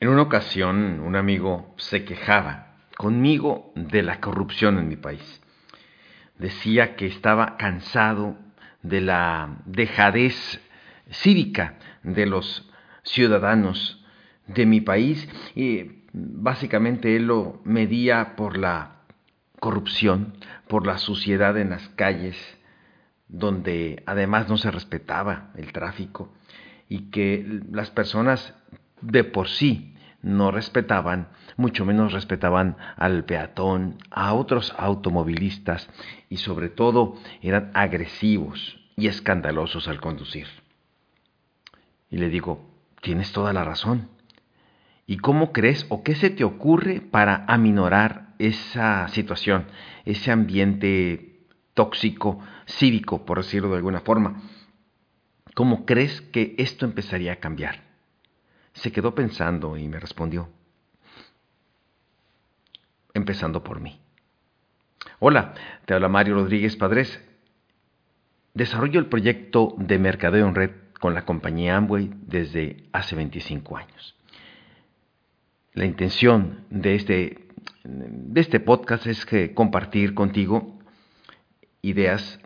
En una ocasión, un amigo se quejaba conmigo de la corrupción en mi país. Decía que estaba cansado de la dejadez cívica de los ciudadanos de mi país y básicamente él lo medía por la corrupción, por la suciedad en las calles, donde además no se respetaba el tráfico y que las personas de por sí no respetaban, mucho menos respetaban al peatón, a otros automovilistas y sobre todo eran agresivos y escandalosos al conducir. Y le digo, tienes toda la razón. ¿Y cómo crees o qué se te ocurre para aminorar esa situación, ese ambiente tóxico, cívico, por decirlo de alguna forma? ¿Cómo crees que esto empezaría a cambiar? Se quedó pensando y me respondió, empezando por mí. Hola, te habla Mario Rodríguez Padres. Desarrollo el proyecto de mercadeo en red con la compañía Amway desde hace 25 años. La intención de este, de este podcast es que compartir contigo ideas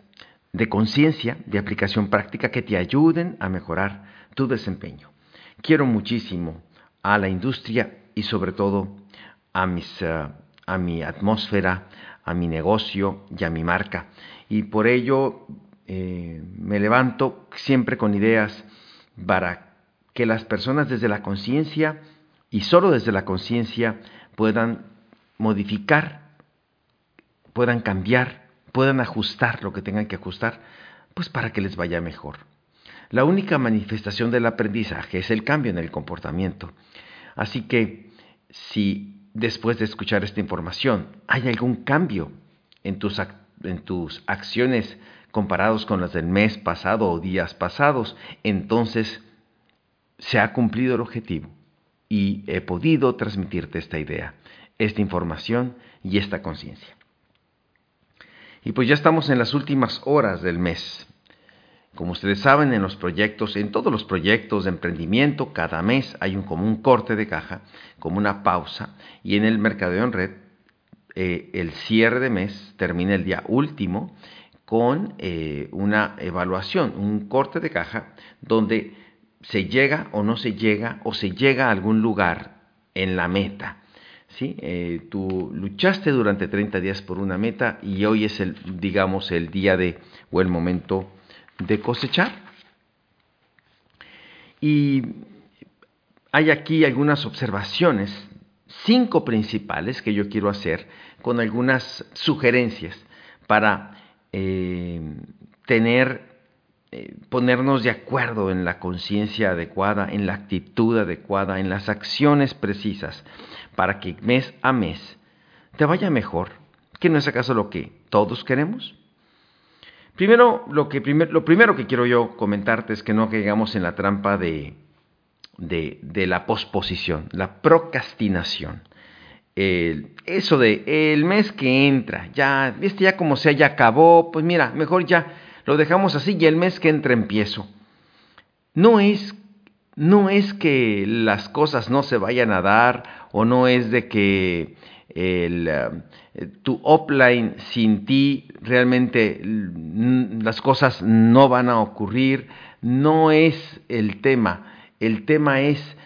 de conciencia, de aplicación práctica que te ayuden a mejorar tu desempeño. Quiero muchísimo a la industria y sobre todo a, mis, eh, a mi atmósfera, a mi negocio y a mi marca. Y por ello eh, me levanto siempre con ideas para que las personas desde la conciencia y solo desde la conciencia puedan modificar, puedan cambiar, puedan ajustar lo que tengan que ajustar, pues para que les vaya mejor. La única manifestación del aprendizaje es el cambio en el comportamiento. Así que si después de escuchar esta información hay algún cambio en tus, en tus acciones comparados con las del mes pasado o días pasados, entonces se ha cumplido el objetivo y he podido transmitirte esta idea, esta información y esta conciencia. Y pues ya estamos en las últimas horas del mes. Como ustedes saben, en los proyectos, en todos los proyectos de emprendimiento, cada mes hay un, como un corte de caja, como una pausa, y en el mercadeo en red, eh, el cierre de mes termina el día último con eh, una evaluación, un corte de caja, donde se llega o no se llega, o se llega a algún lugar en la meta. ¿sí? Eh, tú luchaste durante 30 días por una meta y hoy es el, digamos, el día de, o el momento de cosechar. Y hay aquí algunas observaciones, cinco principales que yo quiero hacer con algunas sugerencias para eh, tener, eh, ponernos de acuerdo en la conciencia adecuada, en la actitud adecuada, en las acciones precisas, para que mes a mes te vaya mejor, que no es acaso lo que todos queremos. Primero, lo, que lo primero que quiero yo comentarte es que no caigamos en la trampa de, de, la posposición, la procrastinación. eso de el mes que entra, ya, este ya como sea, ya acabó, pues mira, mejor ya lo dejamos así y el mes que entra empiezo. No es, no es que las cosas no se vayan a dar o no es de que el, eh, tu offline sin ti realmente las cosas no van a ocurrir, no es el tema, el tema es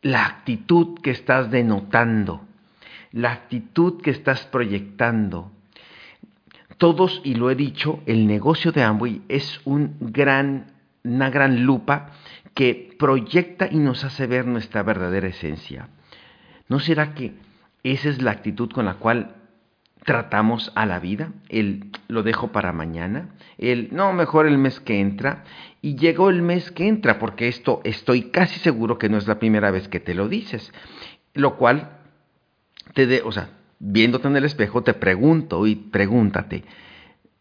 la actitud que estás denotando, la actitud que estás proyectando. Todos, y lo he dicho, el negocio de Amway es un gran, una gran lupa que proyecta y nos hace ver nuestra verdadera esencia. ¿No será que esa es la actitud con la cual tratamos a la vida, el lo dejo para mañana, el no, mejor el mes que entra, y llegó el mes que entra, porque esto estoy casi seguro que no es la primera vez que te lo dices, lo cual te de, o sea, viéndote en el espejo te pregunto y pregúntate,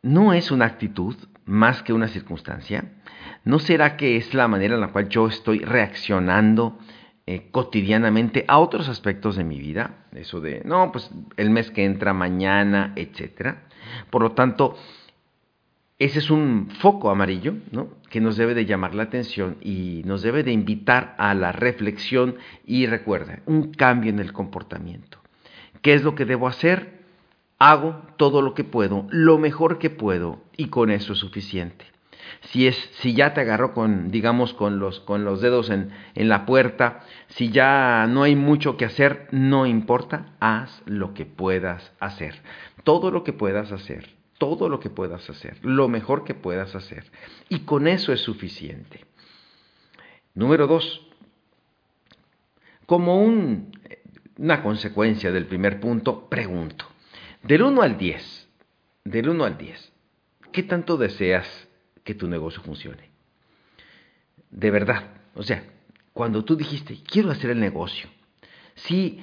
¿no es una actitud más que una circunstancia? ¿No será que es la manera en la cual yo estoy reaccionando eh, cotidianamente a otros aspectos de mi vida, eso de, no, pues el mes que entra mañana, etcétera. Por lo tanto, ese es un foco amarillo, ¿no? que nos debe de llamar la atención y nos debe de invitar a la reflexión y recuerda, un cambio en el comportamiento. ¿Qué es lo que debo hacer? Hago todo lo que puedo, lo mejor que puedo y con eso es suficiente. Si, es, si ya te agarró con, digamos, con los, con los dedos en, en la puerta, si ya no hay mucho que hacer, no importa, haz lo que puedas hacer. Todo lo que puedas hacer todo lo que puedas hacer, lo mejor que puedas hacer. Y con eso es suficiente. Número dos, como una consecuencia del primer punto, pregunto, del 1 al 10, del 1 al 10, ¿qué tanto deseas que tu negocio funcione? De verdad, o sea, cuando tú dijiste, quiero hacer el negocio, sí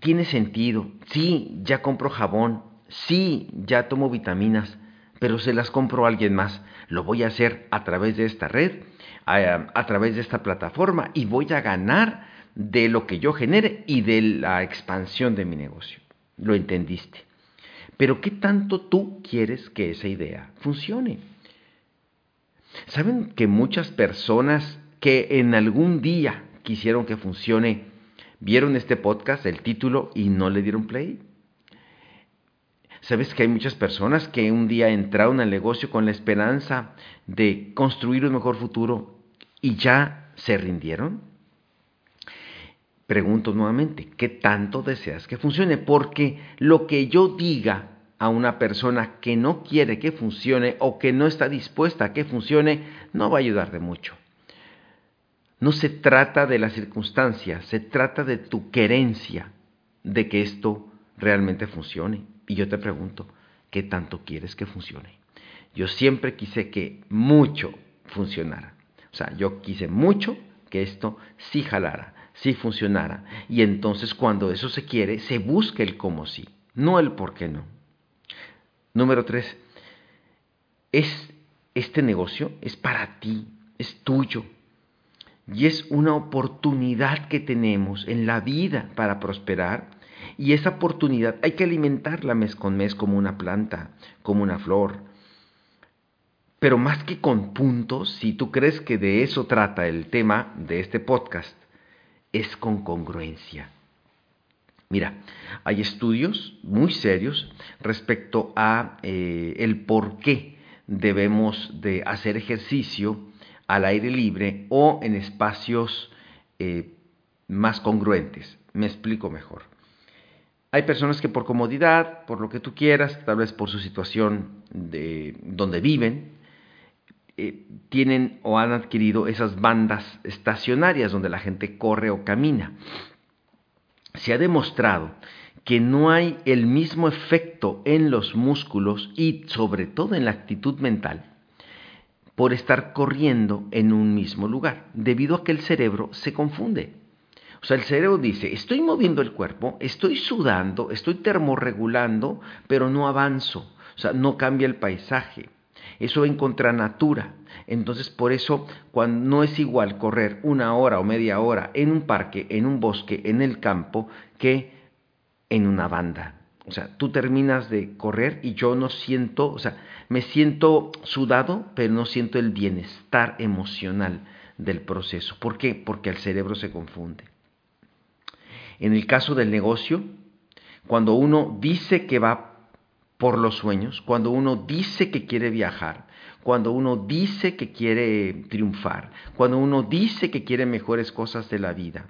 tiene sentido, sí, ya compro jabón, sí, ya tomo vitaminas, pero se las compro a alguien más. Lo voy a hacer a través de esta red, a, través de esta plataforma y voy a ganar de lo que yo genere y de la expansión de mi negocio. Lo entendiste. Pero ¿qué tanto tú quieres que esa idea funcione? ¿Saben que muchas personas que en algún día quisieron que funcione, vieron este podcast, el título, y no le dieron play? ¿Sabes que hay muchas personas que un día entraron al negocio con la esperanza de construir un mejor futuro y ya se rindieron? Pregunto nuevamente, ¿qué tanto deseas que funcione? Porque lo que yo diga a una persona que no quiere que funcione o que no está dispuesta a que funcione, no va a ayudar de mucho. No se trata de las circunstancias, se trata de tu querencia de que esto realmente funcione. Y yo te pregunto, ¿qué tanto quieres que funcione? Yo siempre quise que mucho funcionara. O sea, yo quise mucho que esto sí jalara, sí funcionara. Y entonces cuando eso se quiere, se busca el cómo sí, no el por qué no. Número tres, es, este negocio es para ti, es tuyo. Y es una oportunidad que tenemos en la vida para prosperar y esa oportunidad hay que alimentarla mes con mes como una planta, como una flor. Pero más que con puntos, si tú crees que de eso trata el tema de este podcast, es con congruencia. Mira, hay estudios muy serios respecto a eh, el por qué debemos de hacer ejercicio al aire libre o en espacios eh, más congruentes. Me explico mejor. Hay personas que por comodidad, por lo que tú quieras, tal vez por su situación de donde viven, eh, tienen o han adquirido esas bandas estacionarias donde la gente corre o camina. Se ha demostrado que no hay el mismo efecto en los músculos y sobre todo en la actitud mental por estar corriendo en un mismo lugar, debido a que el cerebro se confunde. O sea, el cerebro dice, estoy moviendo el cuerpo, estoy sudando, estoy termorregulando, pero no avanzo. O sea, no cambia el paisaje. Eso en contra natura. Entonces, por eso, cuando no es igual correr una hora o media hora en un parque, en un bosque, en el campo, que en una banda. O sea, tú terminas de correr y yo no siento, o sea, me siento sudado, pero no siento el bienestar emocional del proceso. ¿Por qué? Porque el cerebro se confunde. En el caso del negocio, cuando uno dice que va por los sueños, cuando uno dice que quiere viajar, cuando uno dice que quiere triunfar, cuando uno dice que quiere mejores cosas de la vida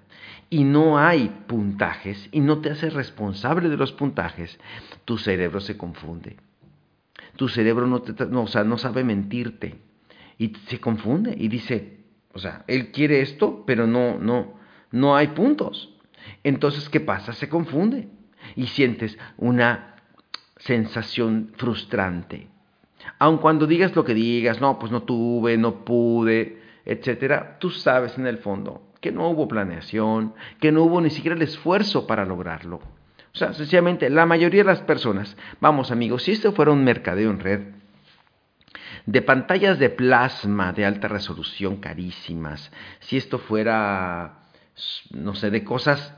y no hay puntajes y no te haces responsable de los puntajes, tu cerebro se confunde. Tu cerebro no, no, no sabe mentirte y se confunde y dice, o sea, él quiere esto, pero no, no, no hay puntos. Entonces, ¿qué pasa? Se confunde y sientes una sensación frustrante. Aun cuando digas lo que digas, no, pues no tuve, no pude, etcétera, tú sabes en el fondo que no hubo planeación, que no hubo ni siquiera el esfuerzo para lograrlo. O sea, sencillamente, la mayoría de las personas, vamos amigos, si esto fuera un mercadeo en red, de pantallas de plasma de alta resolución carísimas, si esto fuera, no sé, de cosas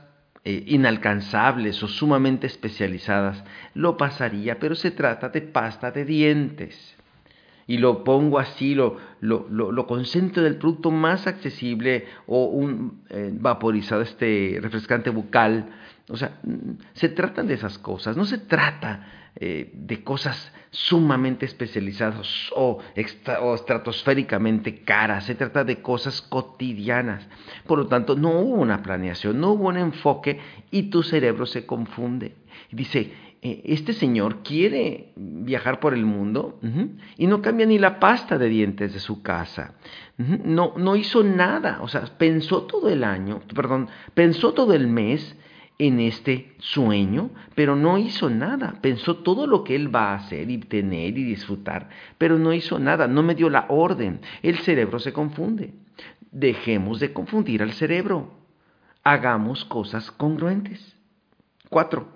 eh, inalcanzables o sumamente especializadas, lo pasaría, pero se trata de pasta de dientes. y lo pongo así, lo, lo, lo, concentro del producto más accesible o un eh, vaporizado, este refrescante bucal. O sea, se tratan de esas cosas, no se trata eh, de cosas sumamente especializadas o, o estratosféricamente caras, se trata de cosas cotidianas. Por lo tanto, no hubo una planeación, no hubo un enfoque y tu cerebro se confunde. Dice, eh, este señor quiere viajar por el mundo y no cambia ni la pasta de dientes de su casa. no, no hizo nada, o sea, pensó todo el año, perdón, pensó todo el mes en este sueño, pero no hizo nada. Pensó todo lo que él va a hacer y tener y disfrutar, pero no hizo nada, no me dio la orden. El cerebro se confunde. Dejemos de confundir al cerebro. Hagamos cosas congruentes. Cuatro,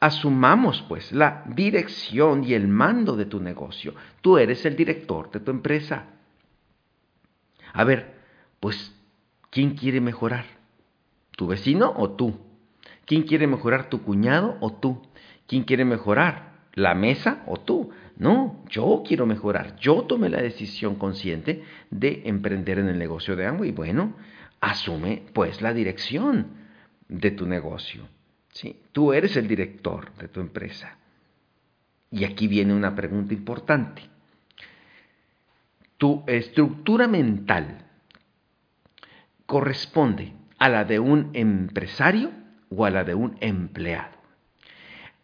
asumamos pues la dirección y el mando de tu negocio. Tú eres el director de tu empresa. A ver, pues, ¿quién quiere mejorar? ¿Tu vecino o tú? ¿Quién quiere mejorar, tu cuñado o tú? ¿Quién quiere mejorar? ¿La mesa o tú? No, yo quiero mejorar. Yo tomé la decisión consciente de emprender en el negocio de Amway. Bueno, asume pues la dirección de tu negocio. ¿sí? Tú eres el director de tu empresa. Y aquí viene una pregunta importante. Tu estructura mental corresponde a la de un empresario o a la de un empleado.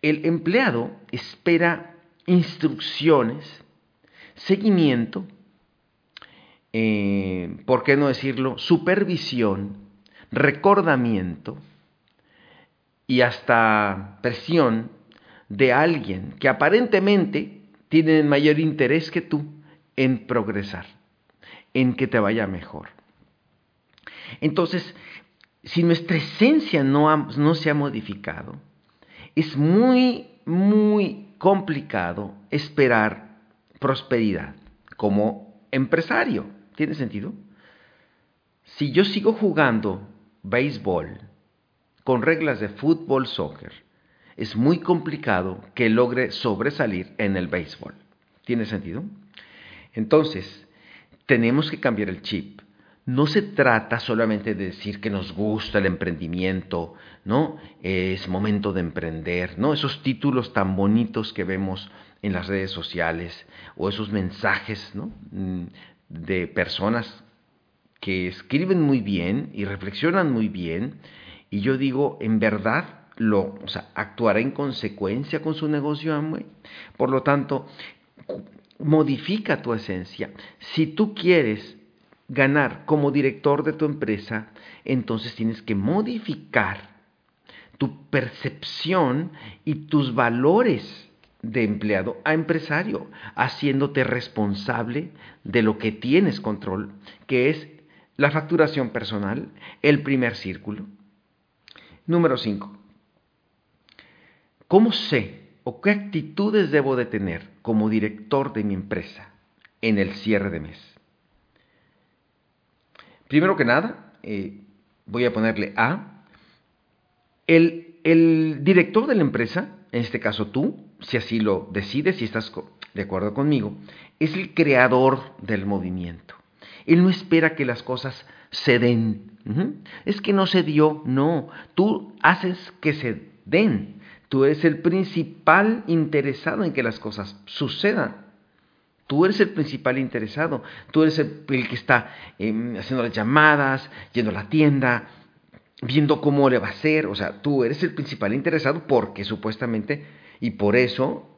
El empleado espera instrucciones, seguimiento, eh, ¿por qué no decirlo? Supervisión, recordamiento, y hasta presión de alguien que aparentemente tiene mayor interés que tú en progresar, en que te vaya mejor. Entonces, si nuestra esencia no, no se ha modificado, es muy, muy complicado esperar prosperidad como empresario. ¿Tiene sentido? Si yo sigo jugando béisbol, con reglas de fútbol, soccer, es muy complicado que logre sobresalir en el béisbol. ¿Tiene sentido? Entonces, tenemos que cambiar el chip. No se trata solamente de decir que nos gusta el emprendimiento, ¿no? Es momento de emprender, ¿no? Esos títulos tan bonitos que vemos en las redes sociales o esos mensajes, ¿no? Mm, de personas que escriben muy bien y reflexionan muy bien y yo digo, en verdad, lo, o sea, actuará en consecuencia con su negocio Amway. Por lo tanto, modifica tu esencia. Si tú quieres ganar como director de tu empresa, entonces tienes que modificar tu percepción y tus valores de empleado a empresario, haciéndote responsable de lo que tienes control, que es la facturación personal, el primer círculo, Número 5. ¿Cómo sé o qué actitudes debo de tener como director de mi empresa en el cierre de mes? Primero que nada, eh, voy a ponerle A. El, el director de la empresa, en este caso tú, si así lo decides, si estás de acuerdo conmigo, es el creador del movimiento. Él no espera que las cosas se den, es que no se dio, no. Tú haces que se den. Tú eres el principal interesado en que las cosas sucedan. Tú eres el principal interesado. Tú eres el, que está em, haciendo las llamadas, yendo a la tienda, viendo cómo le va a hacer. O sea, tú eres el principal interesado porque supuestamente, y por eso,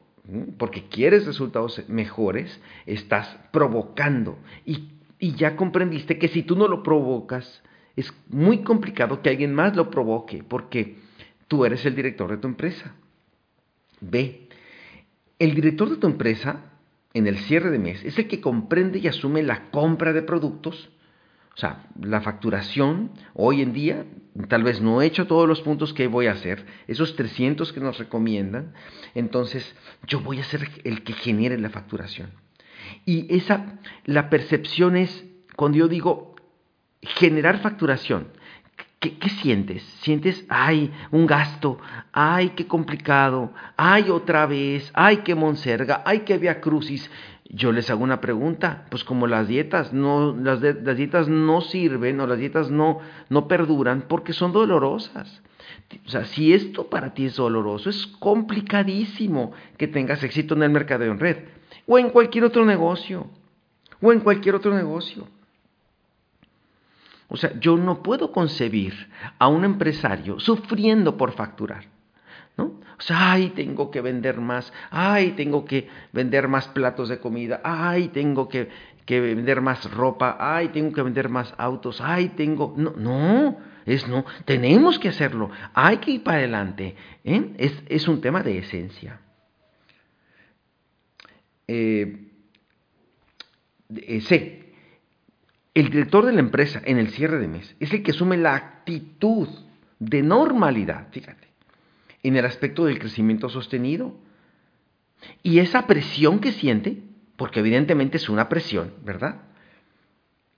porque quieres resultados mejores, estás provocando. Y, y ya comprendiste que si tú no lo provocas, es muy complicado que alguien más lo provoque porque tú eres el director de tu empresa. B. El director de tu empresa en el cierre de mes es el que comprende y asume la compra de productos, o sea, la facturación. Hoy en día, tal vez no he hecho todos los puntos que voy a hacer, esos 300 que nos recomiendan, entonces yo voy a ser el que genere la facturación. Y esa, la percepción es, cuando yo digo, generar facturación. ¿Qué, sientes? ¿Sientes, ay, un gasto, ay, qué complicado, ay, otra vez, ay, qué monserga, ay, qué via crucis? yo les hago una pregunta, pues como las dietas, no, las, dietas no sirven o las dietas no, no perduran porque son dolorosas. O sea, si esto para ti es doloroso, es complicadísimo que tengas éxito en el mercado en red o en cualquier otro negocio o en cualquier otro negocio. O sea, yo no puedo concebir a un empresario sufriendo por facturar. ¿No? O sea, ay, tengo que vender más, ay, tengo que vender más platos de comida, ay, tengo que, que vender más ropa, ay, tengo que vender más autos, ay, tengo... No, no, es no, tenemos que hacerlo, hay que ir para adelante. ¿eh? Es, es, un tema de esencia. Eh, eh. El director de la empresa en el cierre de mes es el que asume la actitud de normalidad, fíjate, en el aspecto del crecimiento sostenido. Y esa presión que siente, porque evidentemente es una presión, ¿verdad?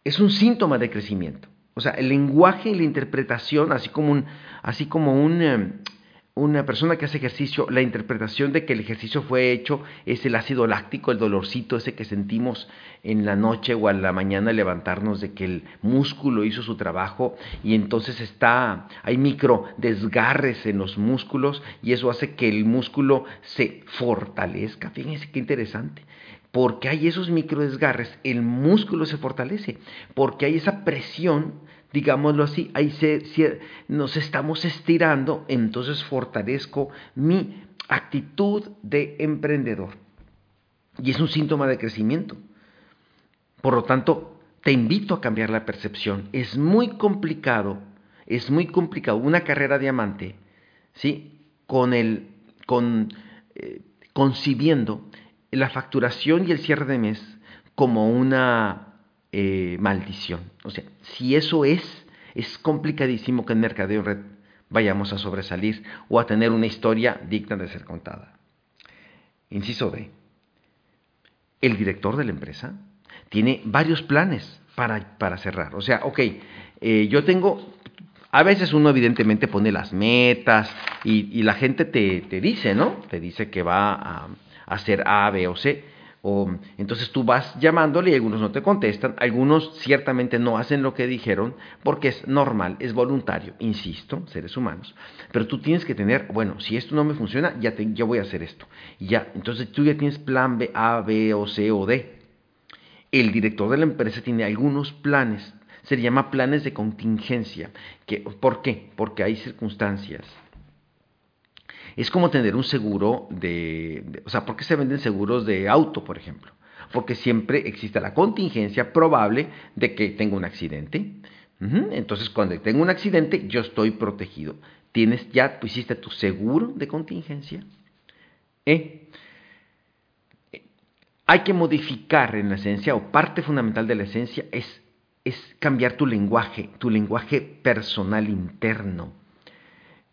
Es un síntoma de crecimiento. O sea, el lenguaje y la interpretación, así como, un, así como un, em, una persona que hace ejercicio, la interpretación de que el ejercicio fue hecho es el ácido láctico, el dolorcito ese que sentimos en la noche o a la mañana levantarnos de que el músculo hizo su trabajo y entonces está, hay micro desgarres en los músculos y eso hace que el músculo se fortalezca. Fíjense qué interesante porque hay esos microdesgarres, el músculo se fortalece, porque hay esa presión, digámoslo así, ahí se, nos estamos estirando, entonces fortalezco mi actitud de emprendedor. Y es un síntoma de crecimiento. Por lo tanto, te invito a cambiar la percepción. Es muy complicado, es muy complicado una carrera diamante, ¿sí? Con el, con, eh, concibiendo la facturación y el cierre de mes como una eh, maldición. O sea, si eso es, es complicadísimo que en Mercadeo Red vayamos a sobresalir o a tener una historia digna de ser contada. Inciso D. El director de la empresa tiene varios planes para, para cerrar. O sea, ok, eh, yo tengo, a veces uno evidentemente pone las metas y, la gente te, te, dice, ¿no? Te dice que va a, hacer A, B o C. Entonces tú vas llamándole y algunos no te contestan, algunos ciertamente no hacen lo que dijeron porque es normal, es voluntario, insisto, seres humanos. Pero tú tienes que tener, bueno, si esto no me funciona, ya, te, voy a hacer esto. ya, entonces tú ya tienes plan B, A, B o C o D. El director de la empresa tiene algunos planes, se llama planes de contingencia. ¿Por qué? Porque hay circunstancias es como tener un seguro de, O sea, ¿por qué se venden seguros de auto, por ejemplo? Porque siempre existe la contingencia probable de que tenga un accidente. Entonces, cuando tengo un accidente, yo estoy protegido. Tienes ya, hiciste tu seguro de contingencia. ¿Eh? Hay que modificar en la esencia, o parte fundamental de la esencia es, es cambiar tu lenguaje, tu lenguaje personal interno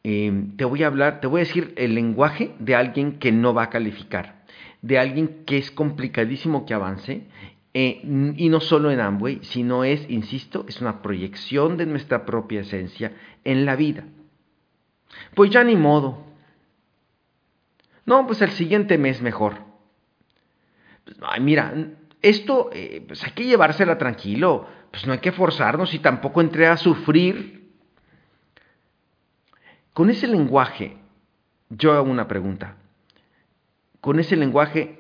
Em, te voy a hablar, te voy a decir el lenguaje de alguien que no va a calificar, de alguien que es complicadísimo que avance, eh, y no solo en Amway, sino es, insisto, es una proyección de nuestra propia esencia en la vida. Pues ya ni modo. No, pues el siguiente mes mejor. Pues, ay, mira, esto eh, pues hay que llevársela tranquilo, pues no hay que forzarnos y tampoco entré a sufrir con ese lenguaje, yo hago una pregunta. Con ese lenguaje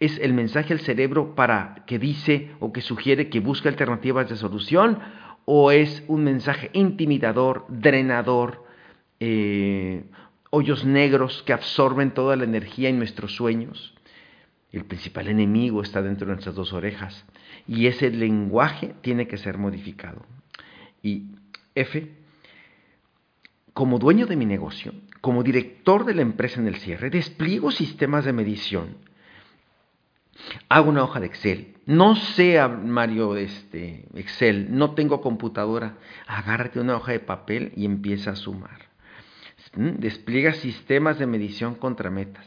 es el mensaje al cerebro para que dice o que sugiere que busca alternativas de solución o es un mensaje intimidador, drenador, eh, hoyos negros que absorben toda la energía en nuestros sueños. El principal enemigo está dentro de nuestras dos orejas y ese lenguaje tiene que ser modificado. Y F, como dueño de mi negocio, como director de la empresa en el cierre, despliego sistemas de medición. Hago una hoja de Excel. No sé, Mario, este, Excel, no tengo computadora. Agárrate una hoja de papel y empieza a sumar. ¿Mm? Despliega sistemas de medición contra metas.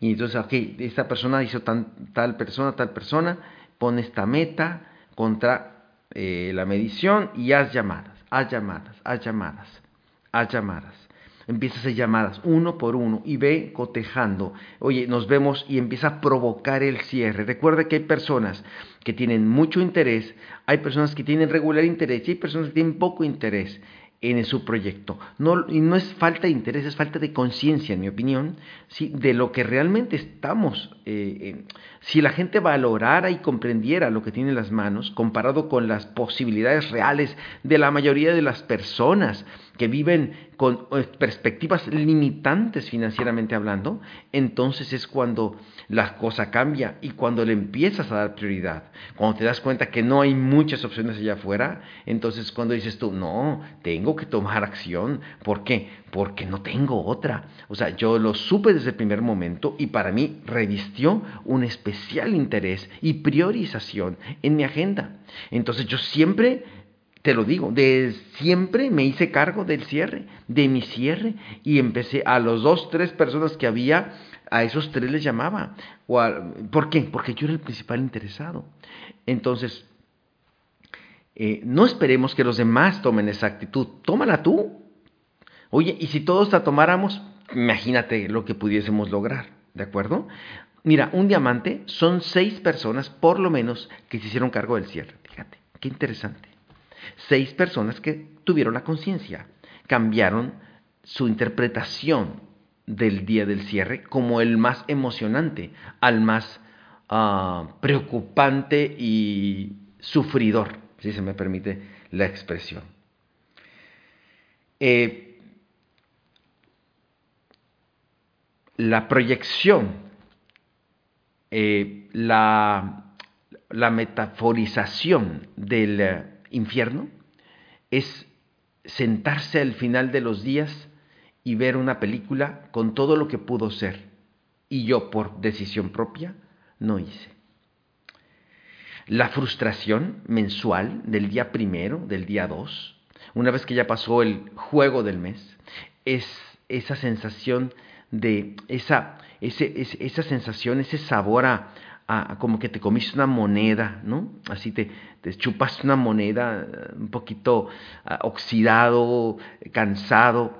Y entonces, ok, esta persona hizo tal persona, tal persona, pone esta meta contra eh, la medición y haz llamadas, haz llamadas, haz llamadas a llamadas. empieza a hacer llamadas uno por uno y ve cotejando, oye, nos vemos y empieza a provocar el cierre. Recuerda que hay personas que tienen mucho interés, hay personas que tienen regular interés y hay personas que tienen poco interés en su proyecto. No, y no es falta de interés, es falta de conciencia, en mi opinión, ¿sí? de lo que realmente estamos. Eh, si la gente valorara y comprendiera lo que tiene en las manos, comparado con las posibilidades reales de la mayoría de las personas que viven con eh, perspectivas limitantes financieramente hablando, entonces es cuando la cosa cambia y cuando le empiezas a dar prioridad. Cuando te das cuenta que no hay muchas opciones allá afuera, entonces cuando dices tú, no, tengo que tomar acción. ¿Por qué? Porque no tengo otra. O sea, yo lo supe desde el primer momento y para mí revistió un especial interés y priorización en mi agenda. Entonces yo siempre te lo digo, de siempre me hice cargo del cierre, de mi cierre, y empecé a los dos, tres personas que había, a esos tres les llamaba. ¿Por qué? Porque yo era el principal interesado. Entonces, eh, no esperemos que los demás tomen esa actitud, tómala tú. Oye, y si todos la tomáramos, imagínate lo que pudiésemos lograr, ¿de acuerdo? Mira, un diamante son seis personas, por lo menos, que se hicieron cargo del cierre. Fíjate, qué interesante. Seis personas que tuvieron la conciencia, cambiaron su interpretación del día del cierre como el más emocionante, al más uh, preocupante y sufridor, si se me permite la expresión. Eh, la proyección, eh, la, la metaforización del infierno es sentarse al final de los días y ver una película con todo lo que pudo ser y yo por decisión propia no hice. La frustración mensual del día primero, del día dos, una vez que ya pasó el juego del mes, es esa sensación de esa, esa sensación, ese sabor a, como que te comiste una moneda, ¿no? Así te, te chupaste una moneda eh, un poquito ah, oxidado, cansado.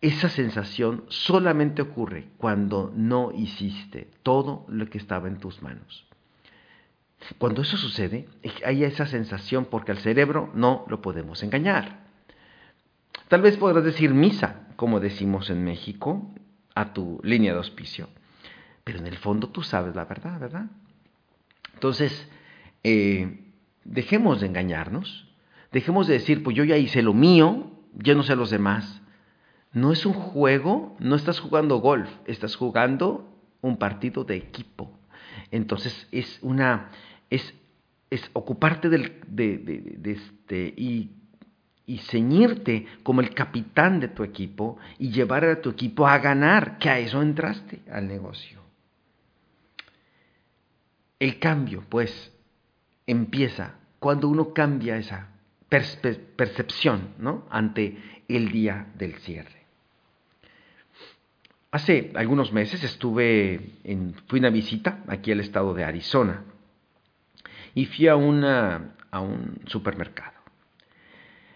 Esa sensación solamente ocurre cuando no hiciste todo lo que estaba en tus manos. Cuando eso sucede, hay esa sensación porque al cerebro no lo podemos engañar. Tal vez podrás decir misa, como decimos en México, a tu línea de auspicio pero en el fondo tú sabes la verdad, ¿verdad? Entonces, eh, dejemos de engañarnos, dejemos de decir, pues yo ya hice lo mío, ya no sé los demás. No es un juego, no estás jugando golf, estás jugando un partido de equipo. Entonces es una, es, es ocuparte del, de, de, este, y, y ceñirte como el capitán de tu equipo y llevar a tu equipo a ganar, que a eso entraste al negocio. El cambio, pues, empieza cuando uno cambia esa percepción ¿no? ante el día del cierre. Hace algunos meses estuve en, fui una visita aquí al estado de Arizona y fui a, una, a un supermercado.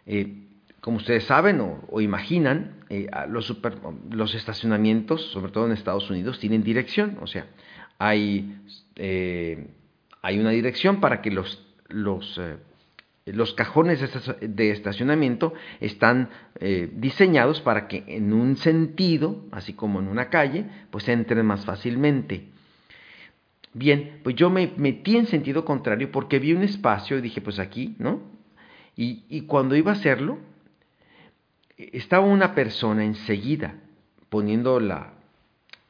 Eh, como ustedes saben o, imaginan, eh, los, los estacionamientos, sobre todo en Estados Unidos, tienen dirección, o sea, hay, eh, hay una dirección para que los, los, eh, los cajones de estacionamiento están eh, diseñados para que en un sentido, así como en una calle, pues entren más fácilmente. Bien, pues yo me metí en sentido contrario porque vi un espacio y dije, pues aquí, ¿no? Y, y cuando iba a hacerlo, estaba una persona enseguida poniendo la,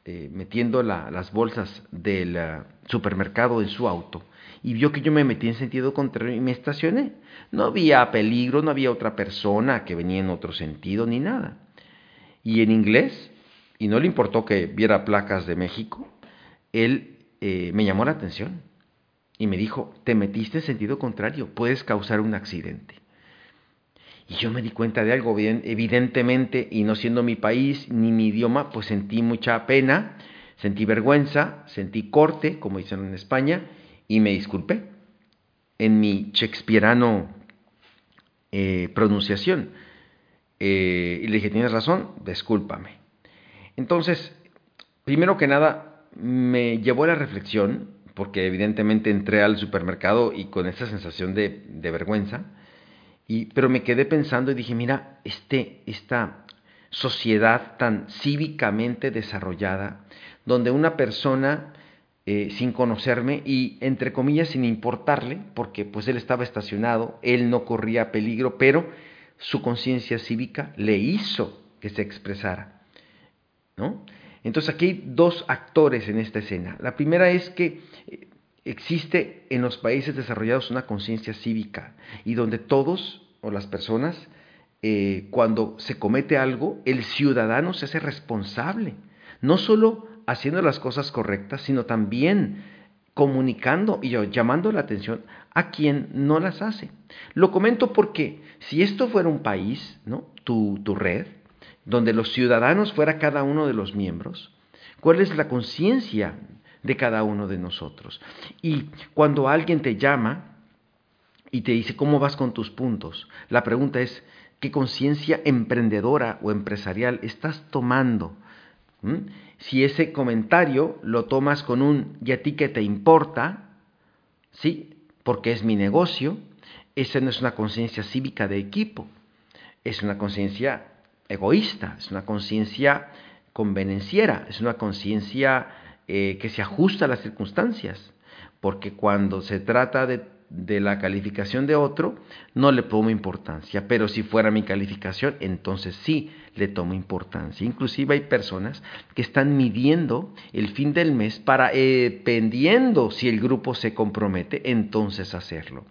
eh, metiendo las bolsas del eh, supermercado en su auto y vio que yo me metí en sentido contrario y me estacioné. No había peligro, no había otra persona que venía en otro sentido ni nada. Y en inglés, y no le importó que viera placas de México, él eh, me llamó la atención y me dijo, te metiste en sentido contrario, puedes causar un accidente. Y yo me di cuenta de algo, evidentemente, y no siendo mi país ni mi idioma, pues sentí mucha pena, sentí vergüenza, sentí corte, como dicen en España, y me disculpé en mi shakespearano eh, pronunciación. Eh, y le dije, tienes razón, discúlpame. Entonces, primero que nada, me llevó a la reflexión, porque evidentemente entré al supermercado y con esa sensación de, de vergüenza, pero me quedé pensando y dije, mira, este, esta sociedad tan cívicamente desarrollada, donde una persona eh, sin conocerme y entre comillas sin importarle, porque pues él estaba estacionado, él no corría peligro, pero su conciencia cívica le hizo que se expresara. ¿no? Entonces aquí hay dos actores en esta escena. La primera es que eh, existe en los países desarrollados una conciencia cívica y donde todos o las personas, eh, cuando se comete algo, el ciudadano se hace responsable, no solo haciendo las cosas correctas, sino también comunicando y llamando la atención a quien no las hace. Lo comento porque si esto fuera un país, ¿no? tu, tu red, donde los ciudadanos fuera cada uno de los miembros, ¿cuál es la conciencia de cada uno de nosotros? Y cuando alguien te llama y te dice, ¿cómo vas con tus puntos? La pregunta es, ¿qué conciencia emprendedora o empresarial estás tomando? ¿Mm? Si ese comentario lo tomas con un ¿y a ti qué te importa? ¿Sí? Porque es mi negocio. Esa no es una conciencia cívica de equipo. Es una conciencia egoísta, es una conciencia convenenciera, es una conciencia eh, que se ajusta a las circunstancias. Porque cuando se trata de de la calificación de otro, no le pongo importancia, pero si fuera mi calificación, entonces sí le tomo importancia. Inclusive hay personas que están midiendo el fin del mes para, dependiendo si el grupo se compromete, entonces hacerlo.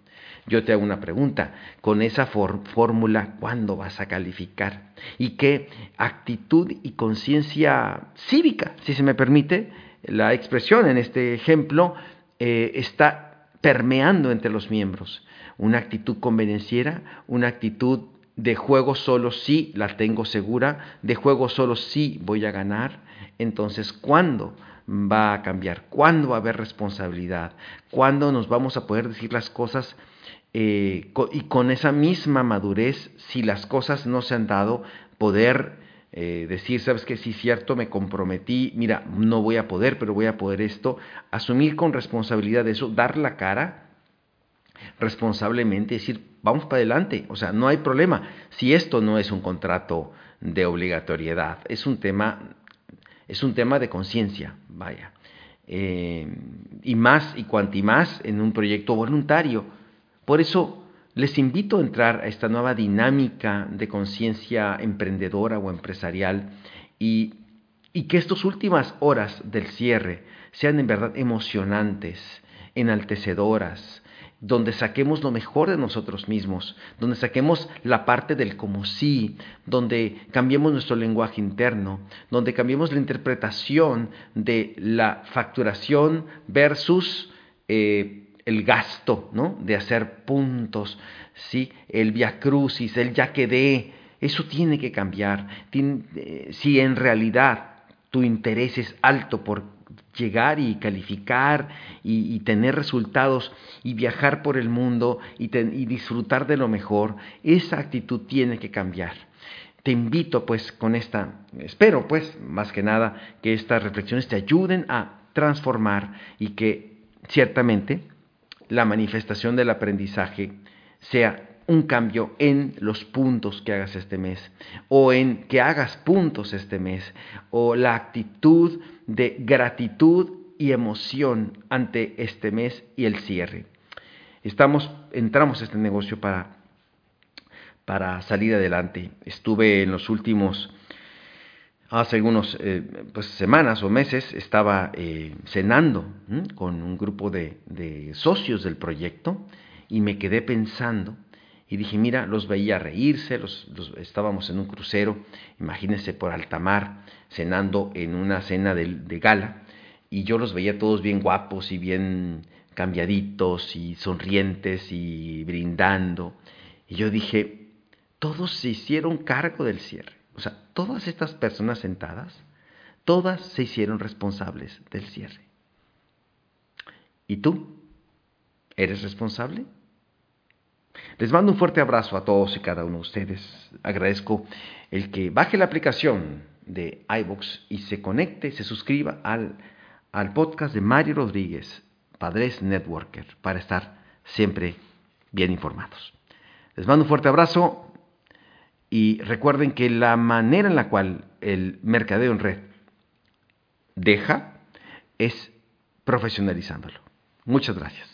Yo te hago una pregunta, con esa fórmula, ¿cuándo vas a calificar? ¿Y qué actitud y conciencia cívica, si se me permite la expresión en este ejemplo, eh, está permeando entre los miembros. Una actitud convenenciera, una actitud de juego solo sí la tengo segura, de juego solo sí voy a ganar. Entonces, ¿cuándo va a cambiar? ¿Cuándo va a haber responsabilidad? ¿Cuándo nos vamos a poder decir las cosas eh, y con esa misma madurez, si las cosas no se han dado, poder eh, decir, sabes que sí cierto, me comprometí, mira, no voy a poder, pero voy a poder esto, asumir con responsabilidad eso, dar la cara responsablemente, decir, vamos para adelante, o sea, no hay problema. Si esto no es un contrato de obligatoriedad, es un tema, es un tema de conciencia, vaya. Eh, y más y cuanti más en un proyecto voluntario. Por eso les invito a entrar a esta nueva dinámica de conciencia emprendedora o empresarial y, que estas últimas horas del cierre sean en verdad emocionantes, enaltecedoras, donde saquemos lo mejor de nosotros mismos, donde saquemos la parte del como sí, donde cambiemos nuestro lenguaje interno, donde cambiemos la interpretación de la facturación versus eh, el gasto, ¿no? De hacer puntos, ¿sí? El via crucis, el ya quedé, eso tiene que cambiar. Eh, si en realidad tu interés es alto por llegar y calificar y, tener resultados y viajar por el mundo y, y disfrutar de lo mejor, esa actitud tiene que cambiar. Te invito pues con esta, espero pues más que nada que estas reflexiones te ayuden a transformar y que ciertamente la manifestación del aprendizaje sea un cambio en los puntos que hagas este mes o en que hagas puntos este mes o la actitud de gratitud y emoción ante este mes y el cierre. Estamos entramos a este negocio para para salir adelante. Estuve en los últimos hace algunas eh, pues, semanas o meses estaba eh, cenando con un grupo de, socios del proyecto y me quedé pensando y dije, mira, los veía reírse, los, estábamos en un crucero, imagínense por alta mar, cenando en una cena de, de gala, y yo los veía todos bien guapos y bien cambiaditos y sonrientes y brindando. Y yo dije, todos se hicieron cargo del cierre. Todas estas personas sentadas, todas se hicieron responsables del cierre. ¿Y tú? ¿Eres responsable? Les mando un fuerte abrazo a todos y cada uno de ustedes. Agradezco el que baje la aplicación de iVoox y se conecte, se suscriba al, al podcast de Mario Rodríguez, Padres Networker, para estar siempre bien informados. Les mando un fuerte abrazo y recuerden que la manera en la cual el mercadeo en red deja es profesionalizándolo. Muchas gracias.